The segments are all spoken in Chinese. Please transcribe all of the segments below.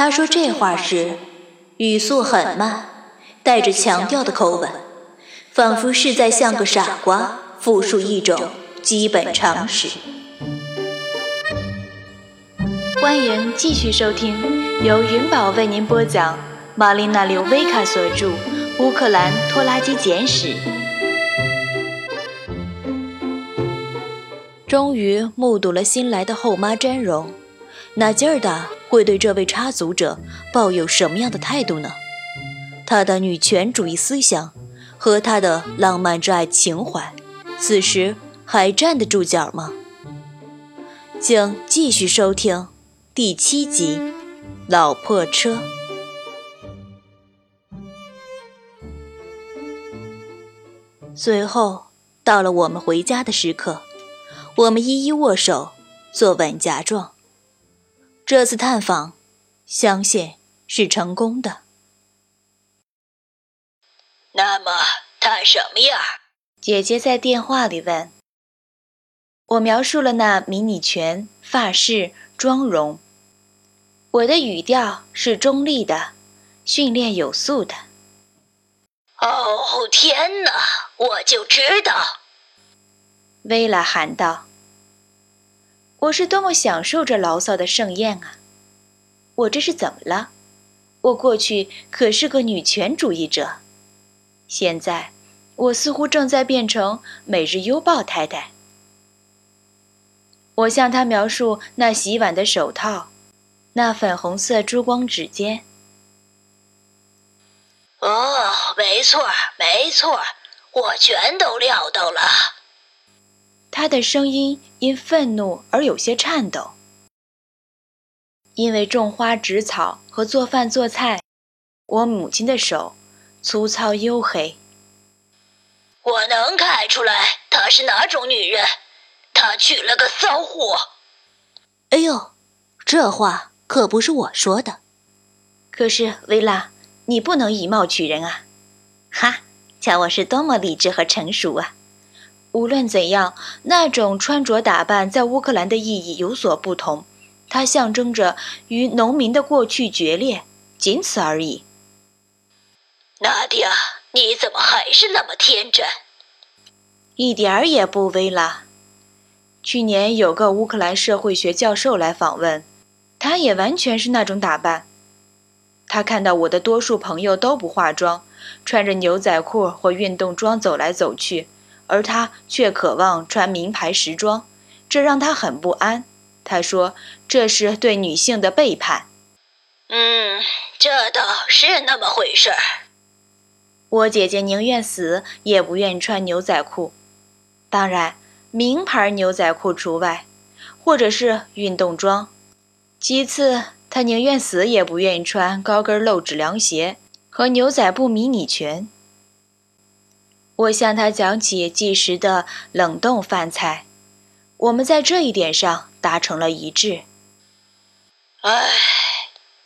他说这话时，语速很慢，带着强调的口吻，仿佛是在像个傻瓜复述一种基本常识。欢迎继续收听，由云宝为您播讲，玛丽娜·刘维卡所著《乌克兰拖拉机简史》。终于目睹了新来的后妈真容，那劲儿的会对这位插足者抱有什么样的态度呢？他的女权主义思想和他的浪漫之爱情怀，此时还站得住脚吗？请继续收听第七集《老破车》。随后到了我们回家的时刻。我们一一握手，做吻夹状。这次探访，相信是成功的。那么他什么样？姐姐在电话里问。我描述了那迷你裙、发饰、妆容。我的语调是中立的，训练有素的。哦天哪！我就知道。薇拉喊道：“我是多么享受这牢骚的盛宴啊！我这是怎么了？我过去可是个女权主义者，现在我似乎正在变成《每日邮报》太太。”我向他描述那洗碗的手套，那粉红色珠光指尖。哦，没错，没错，我全都料到了。他的声音因愤怒而有些颤抖，因为种花植草和做饭做菜，我母亲的手粗糙黝黑。我能看出来她是哪种女人，她娶了个骚货。哎呦，这话可不是我说的。可是薇拉，你不能以貌取人啊！哈，瞧我是多么理智和成熟啊！无论怎样，那种穿着打扮在乌克兰的意义有所不同，它象征着与农民的过去决裂，仅此而已。娜迪亚，你怎么还是那么天真？一点儿也不微啦。去年有个乌克兰社会学教授来访问，他也完全是那种打扮。他看到我的多数朋友都不化妆，穿着牛仔裤或运动装走来走去。而他却渴望穿名牌时装，这让他很不安。他说：“这是对女性的背叛。”嗯，这倒是那么回事儿。我姐姐宁愿死也不愿意穿牛仔裤，当然名牌牛仔裤除外，或者是运动装。其次，她宁愿死也不愿意穿高跟露趾凉鞋和牛仔布迷你裙。我向他讲起即食的冷冻饭菜，我们在这一点上达成了一致。唉，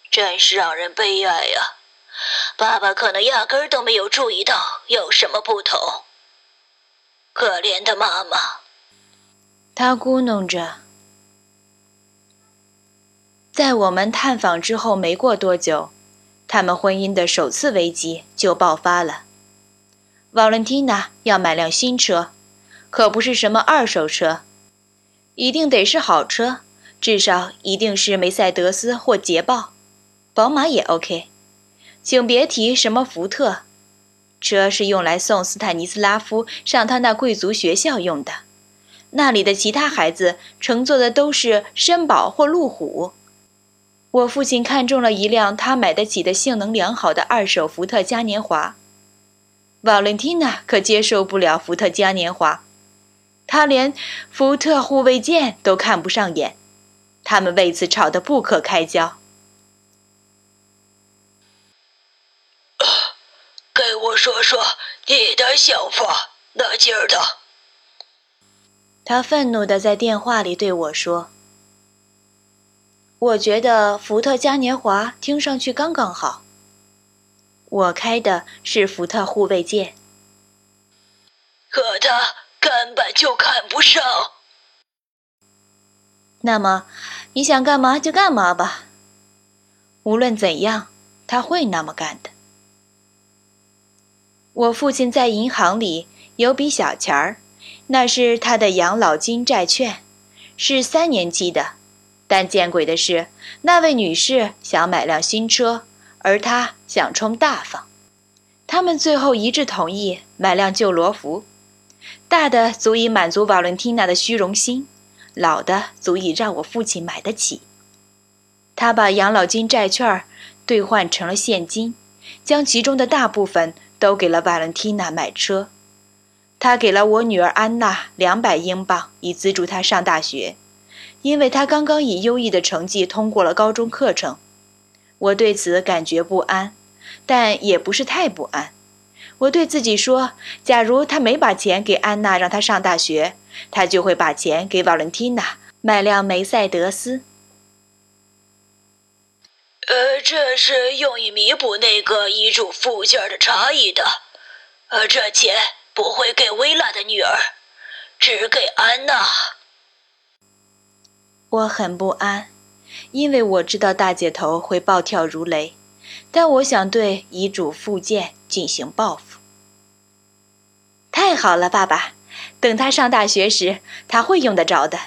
真是让人悲哀呀！爸爸可能压根儿都没有注意到有什么不同。可怜的妈妈，他咕哝着。在我们探访之后没过多久，他们婚姻的首次危机就爆发了。Valentina 要买辆新车，可不是什么二手车，一定得是好车，至少一定是梅赛德斯或捷豹，宝马也 OK，请别提什么福特，车是用来送斯坦尼斯拉夫上他那贵族学校用的，那里的其他孩子乘坐的都是绅宝或路虎。我父亲看中了一辆他买得起的性能良好的二手福特嘉年华。瓦伦蒂娜可接受不了福特嘉年华，她连福特护卫舰都看不上眼，他们为此吵得不可开交。给我说说你的想法，那劲儿的。他愤怒地在电话里对我说：“我觉得福特嘉年华听上去刚刚好。”我开的是福特护卫舰，可他根本就看不上。那么，你想干嘛就干嘛吧。无论怎样，他会那么干的。我父亲在银行里有笔小钱儿，那是他的养老金债券，是三年期的。但见鬼的是，那位女士想买辆新车，而他想充大方。他们最后一致同意买辆旧罗浮，大的足以满足瓦伦蒂娜的虚荣心，老的足以让我父亲买得起。他把养老金债券兑换成了现金，将其中的大部分都给了瓦伦蒂娜买车。他给了我女儿安娜两百英镑，以资助她上大学，因为她刚刚以优异的成绩通过了高中课程。我对此感觉不安。但也不是太不安。我对自己说：假如他没把钱给安娜让她上大学，他就会把钱给瓦伦蒂娜买辆梅赛德斯。呃，这是用以弥补那个遗嘱附件的差异的。呃，这钱不会给薇拉的女儿，只给安娜。我很不安，因为我知道大姐头会暴跳如雷。但我想对遗嘱附件进行报复。太好了，爸爸，等他上大学时，他会用得着的。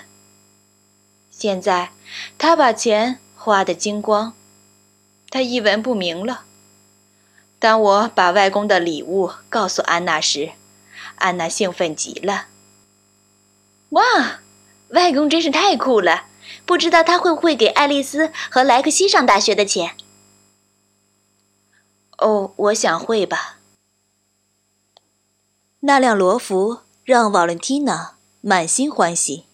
现在，他把钱花得精光，他一文不名了。当我把外公的礼物告诉安娜时，安娜兴奋极了。哇，外公真是太酷了！不知道他会不会给爱丽丝和莱克西上大学的钱。哦，我想会吧。那辆罗浮让瓦伦蒂娜满心欢喜，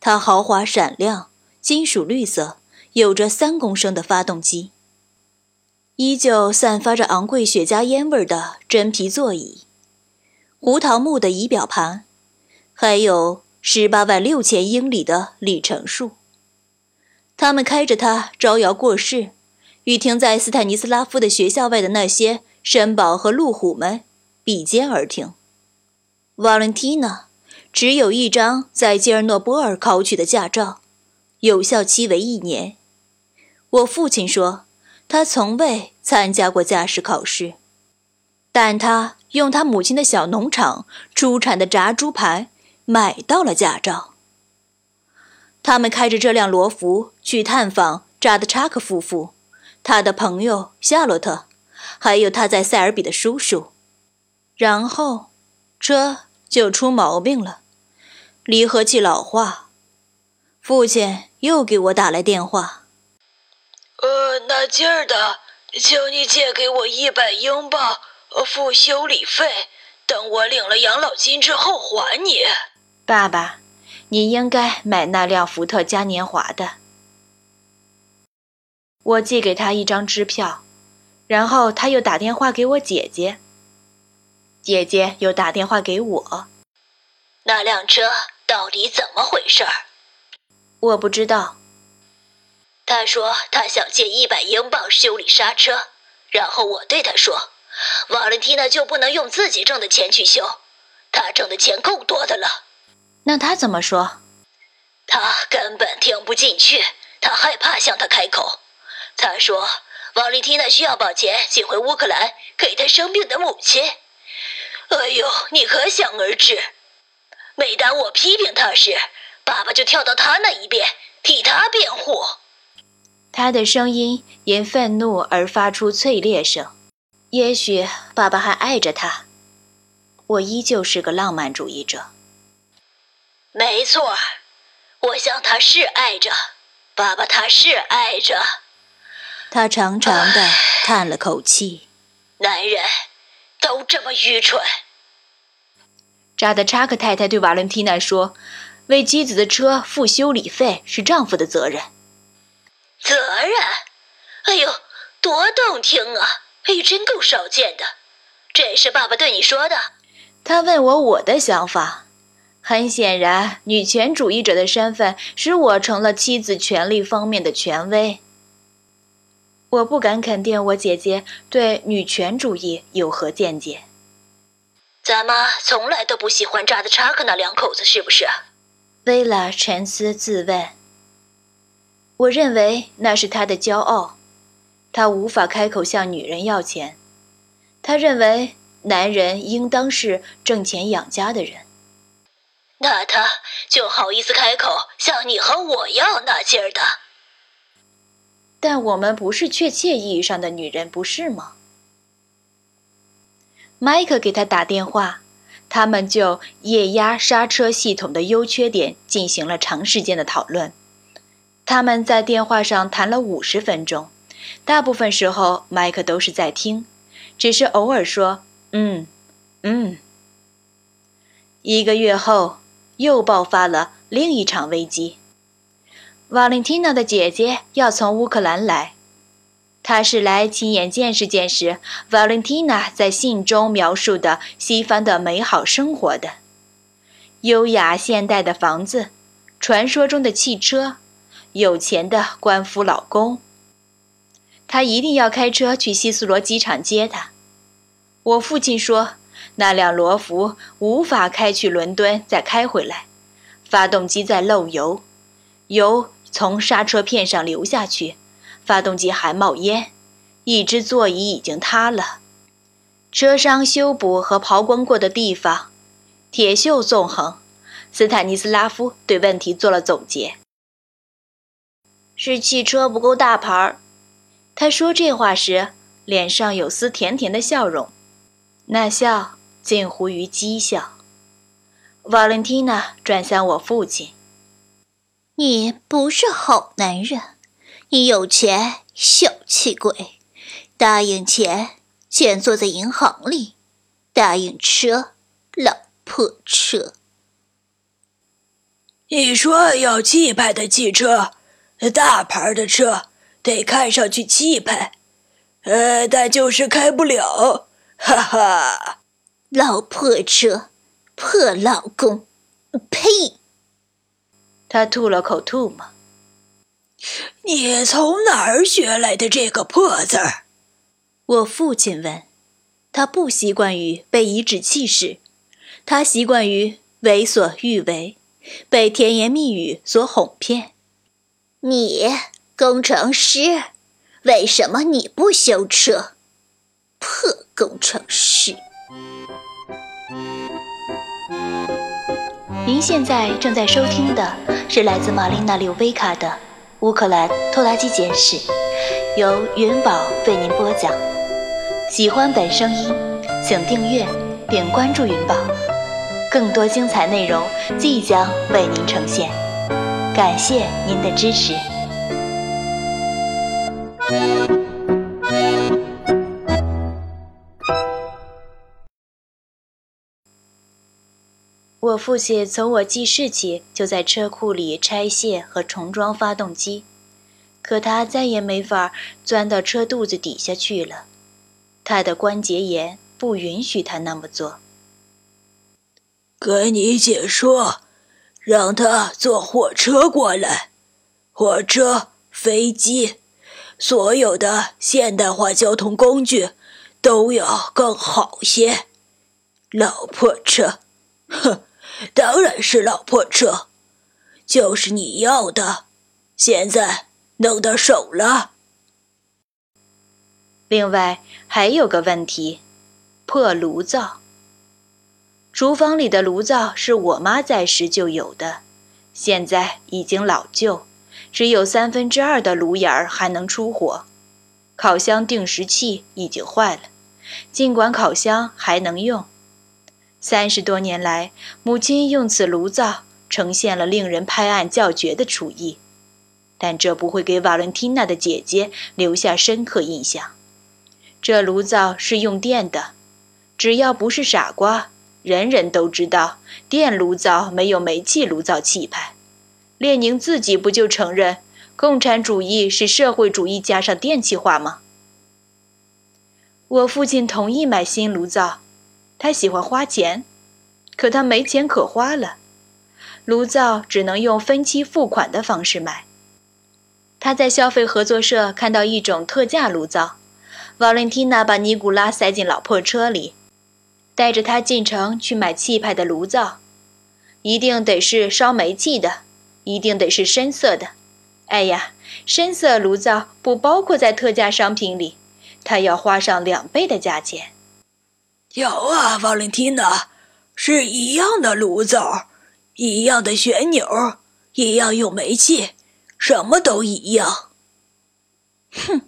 它豪华闪亮，金属绿色，有着三公升的发动机，依旧散发着昂贵雪茄烟味的真皮座椅，胡桃木的仪表盘，还有十八万六千英里的里程数。他们开着它招摇过市。与停在斯坦尼斯拉夫的学校外的那些绅宝和路虎们比肩而停。瓦伦蒂娜只有一张在吉尔诺波尔考取的驾照，有效期为一年。我父亲说，他从未参加过驾驶考试，但他用他母亲的小农场出产的炸猪排买到了驾照。他们开着这辆罗孚去探访扎德查克夫妇。他的朋友夏洛特，还有他在塞尔比的叔叔，然后车就出毛病了，离合器老化。父亲又给我打来电话。呃，那劲儿的，请你借给我一百英镑，付修理费，等我领了养老金之后还你。爸爸，你应该买那辆福特嘉年华的。我寄给他一张支票，然后他又打电话给我姐姐，姐姐又打电话给我。那辆车到底怎么回事儿？我不知道。他说他想借一百英镑修理刹车，然后我对他说：“瓦伦蒂娜就不能用自己挣的钱去修，他挣的钱够多的了。”那他怎么说？他根本听不进去，他害怕向他开口。他说：“瓦利蒂娜需要把钱寄回乌克兰给她生病的母亲。”哎呦，你可想而知。每当我批评他时，爸爸就跳到他那一边替他辩护。他的声音因愤怒而发出脆裂声。也许爸爸还爱着他。我依旧是个浪漫主义者。没错，我想他是爱着爸爸，他是爱着。他长长的叹了口气。男人都这么愚蠢。扎德查克太太对瓦伦蒂娜说：“为妻子的车付修理费是丈夫的责任。”责任？哎呦，多动听啊！哎呦，真够少见的。这是爸爸对你说的。他问我我的想法。很显然，女权主义者的身份使我成了妻子权利方面的权威。我不敢肯定我姐姐对女权主义有何见解。咱妈从来都不喜欢扎德查克那两口子，是不是？薇拉沉思自问。我认为那是他的骄傲，他无法开口向女人要钱。他认为男人应当是挣钱养家的人。那他就好意思开口向你和我要那劲儿的？但我们不是确切意义上的女人，不是吗？麦克给他打电话，他们就液压刹车系统的优缺点进行了长时间的讨论。他们在电话上谈了五十分钟，大部分时候麦克都是在听，只是偶尔说“嗯，嗯”。一个月后，又爆发了另一场危机。瓦伦蒂娜的姐姐要从乌克兰来。她是来亲眼见识见识瓦伦蒂娜在信中描述的西方的美好生活的，优雅现代的房子，传说中的汽车，有钱的官夫老公。他一定要开车去希斯罗机场接她。我父亲说，那辆罗孚无法开去伦敦再开回来，发动机在漏油，油从刹车片上流下去。发动机还冒烟，一只座椅已经塌了，车商修补和刨光过的地方，铁锈纵横。斯坦尼斯拉夫对问题做了总结：是汽车不够大牌儿。他说这话时，脸上有丝甜甜的笑容，那笑近乎于讥笑。瓦伦蒂娜转向我父亲：“你不是好男人。”你有钱，小气鬼！答应钱，钱坐在银行里；答应车，老破车。你说要气派的汽车，大牌的车，得看上去气派，呃，但就是开不了，哈哈！老破车，破老公，呸！他吐了口吐沫。你从哪儿学来的这个破字儿？我父亲问。他不习惯于被颐指气使，他习惯于为所欲为，被甜言蜜语所哄骗。你工程师，为什么你不修车？破工程师！您现在正在收听的是来自玛丽娜·柳维卡的。乌克兰拖拉机简史由云宝为您播讲。喜欢本声音，请订阅并关注云宝，更多精彩内容即将为您呈现。感谢您的支持。我父亲从我记事起就在车库里拆卸和重装发动机，可他再也没法钻到车肚子底下去了，他的关节炎不允许他那么做。跟你姐说，让他坐火车过来，火车、飞机，所有的现代化交通工具都要更好些。老破车，哼！当然是老破车，就是你要的，现在弄到手了。另外还有个问题，破炉灶。厨房里的炉灶是我妈在时就有的，现在已经老旧，只有三分之二的炉眼儿还能出火。烤箱定时器已经坏了，尽管烤箱还能用。三十多年来，母亲用此炉灶呈现了令人拍案叫绝的厨艺，但这不会给瓦伦蒂娜的姐姐留下深刻印象。这炉灶是用电的，只要不是傻瓜，人人都知道电炉灶没有煤气炉灶气派。列宁自己不就承认共产主义是社会主义加上电气化吗？我父亲同意买新炉灶。他喜欢花钱，可他没钱可花了，炉灶只能用分期付款的方式买。他在消费合作社看到一种特价炉灶，瓦伦蒂娜把尼古拉塞进老破车里，带着他进城去买气派的炉灶，一定得是烧煤气的，一定得是深色的，哎呀，深色炉灶不包括在特价商品里，他要花上两倍的价钱。有啊，瓦伦蒂娜，是一样的炉灶，一样的旋钮，一样用煤气，什么都一样。哼，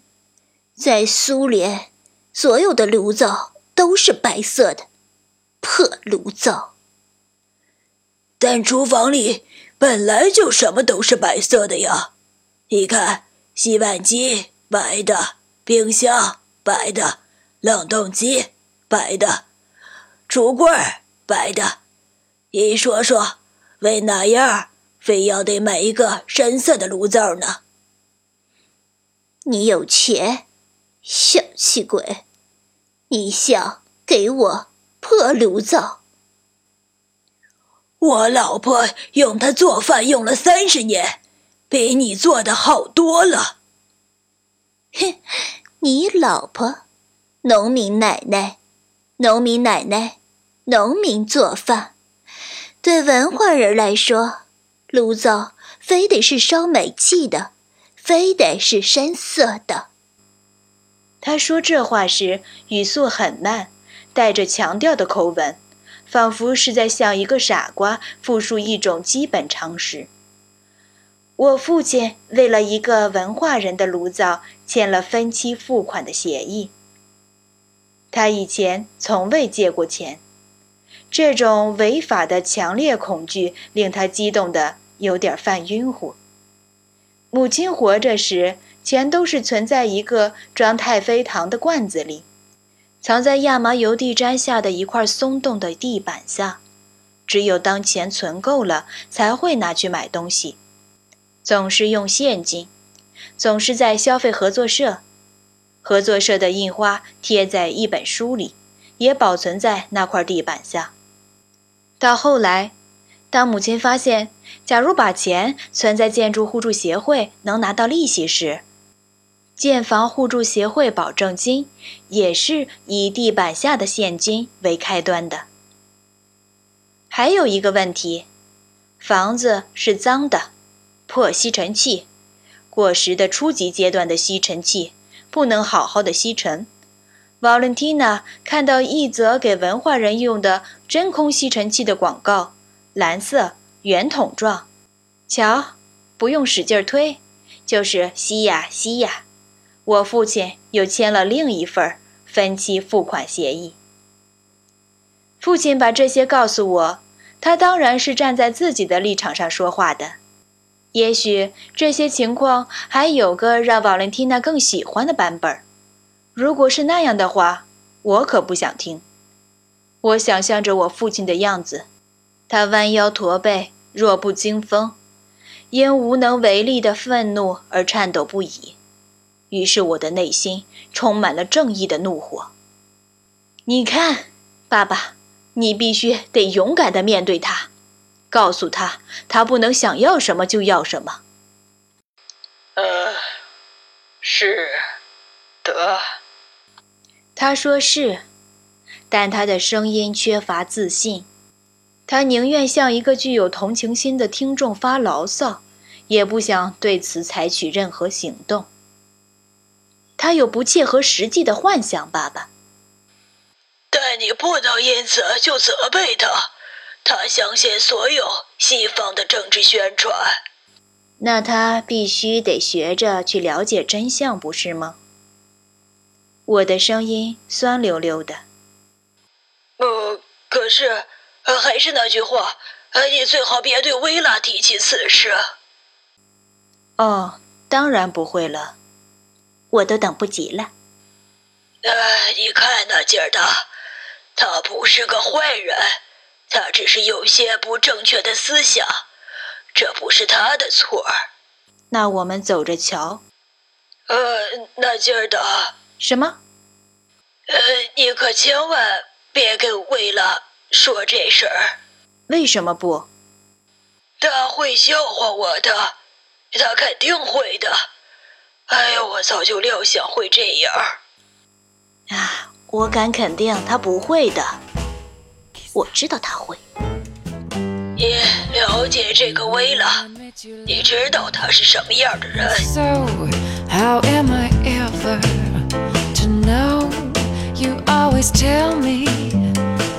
在苏联，所有的炉灶都是白色的，破炉灶。但厨房里本来就什么都是白色的呀。你看，洗碗机白的，冰箱白的，冷冻机白的，橱柜白的。你说说，为哪样非要得买一个深色的炉灶呢？你有钱，小气鬼！你想给我破炉灶？我老婆用它做饭用了三十年。比你做的好多了。哼，你老婆，农民奶奶，农民奶奶，农民做饭。对文化人来说，炉灶非得是烧煤气的，非得是深色的。他说这话时语速很慢，带着强调的口吻，仿佛是在向一个傻瓜复述一种基本常识。我父亲为了一个文化人的炉灶签了分期付款的协议。他以前从未借过钱，这种违法的强烈恐惧令他激动得有点犯晕乎。母亲活着时，钱都是存在一个装太妃糖的罐子里，藏在亚麻油地毡下的一块松动的地板下，只有当钱存够了，才会拿去买东西。总是用现金，总是在消费合作社，合作社的印花贴在一本书里，也保存在那块地板下。到后来，当母亲发现，假如把钱存在建筑互助协会能拿到利息时，建房互助协会保证金也是以地板下的现金为开端的。还有一个问题，房子是脏的。破吸尘器，过时的初级阶段的吸尘器不能好好的吸尘。Valentina 看到一则给文化人用的真空吸尘器的广告，蓝色圆筒状，瞧，不用使劲推，就是吸呀吸呀。我父亲又签了另一份分期付款协议。父亲把这些告诉我，他当然是站在自己的立场上说话的。也许这些情况还有个让瓦伦蒂娜更喜欢的版本。如果是那样的话，我可不想听。我想象着我父亲的样子，他弯腰驼背，弱不禁风，因无能为力的愤怒而颤抖不已。于是我的内心充满了正义的怒火。你看，爸爸，你必须得勇敢地面对他。告诉他，他不能想要什么就要什么。呃，是的。他说是，但他的声音缺乏自信。他宁愿向一个具有同情心的听众发牢骚，也不想对此采取任何行动。他有不切合实际的幻想，爸爸。但你不能因此就责备他。他相信所有西方的政治宣传，那他必须得学着去了解真相，不是吗？我的声音酸溜溜的。呃，可是，还是那句话，你最好别对薇拉提起此事。哦，当然不会了，我都等不及了。呃，你看那劲儿的，他不是个坏人。他只是有些不正确的思想，这不是他的错儿。那我们走着瞧。呃，那劲儿的什么？呃，你可千万别跟魏拉说这事儿。为什么不？他会笑话我的，他肯定会的。哎呀，我早就料想会这样。啊，我敢肯定他不会的。我知道他会。你了解这个薇拉， 你知道他是什么样的人。 So, how am I ever to know? You always tell me,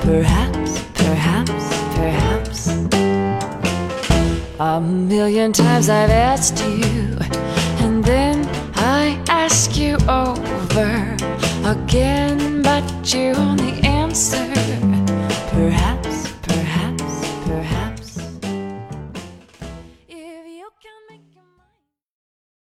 perhaps, perhaps, perhaps. A million times I've asked you, and then I ask you over again, but you only answer Perhaps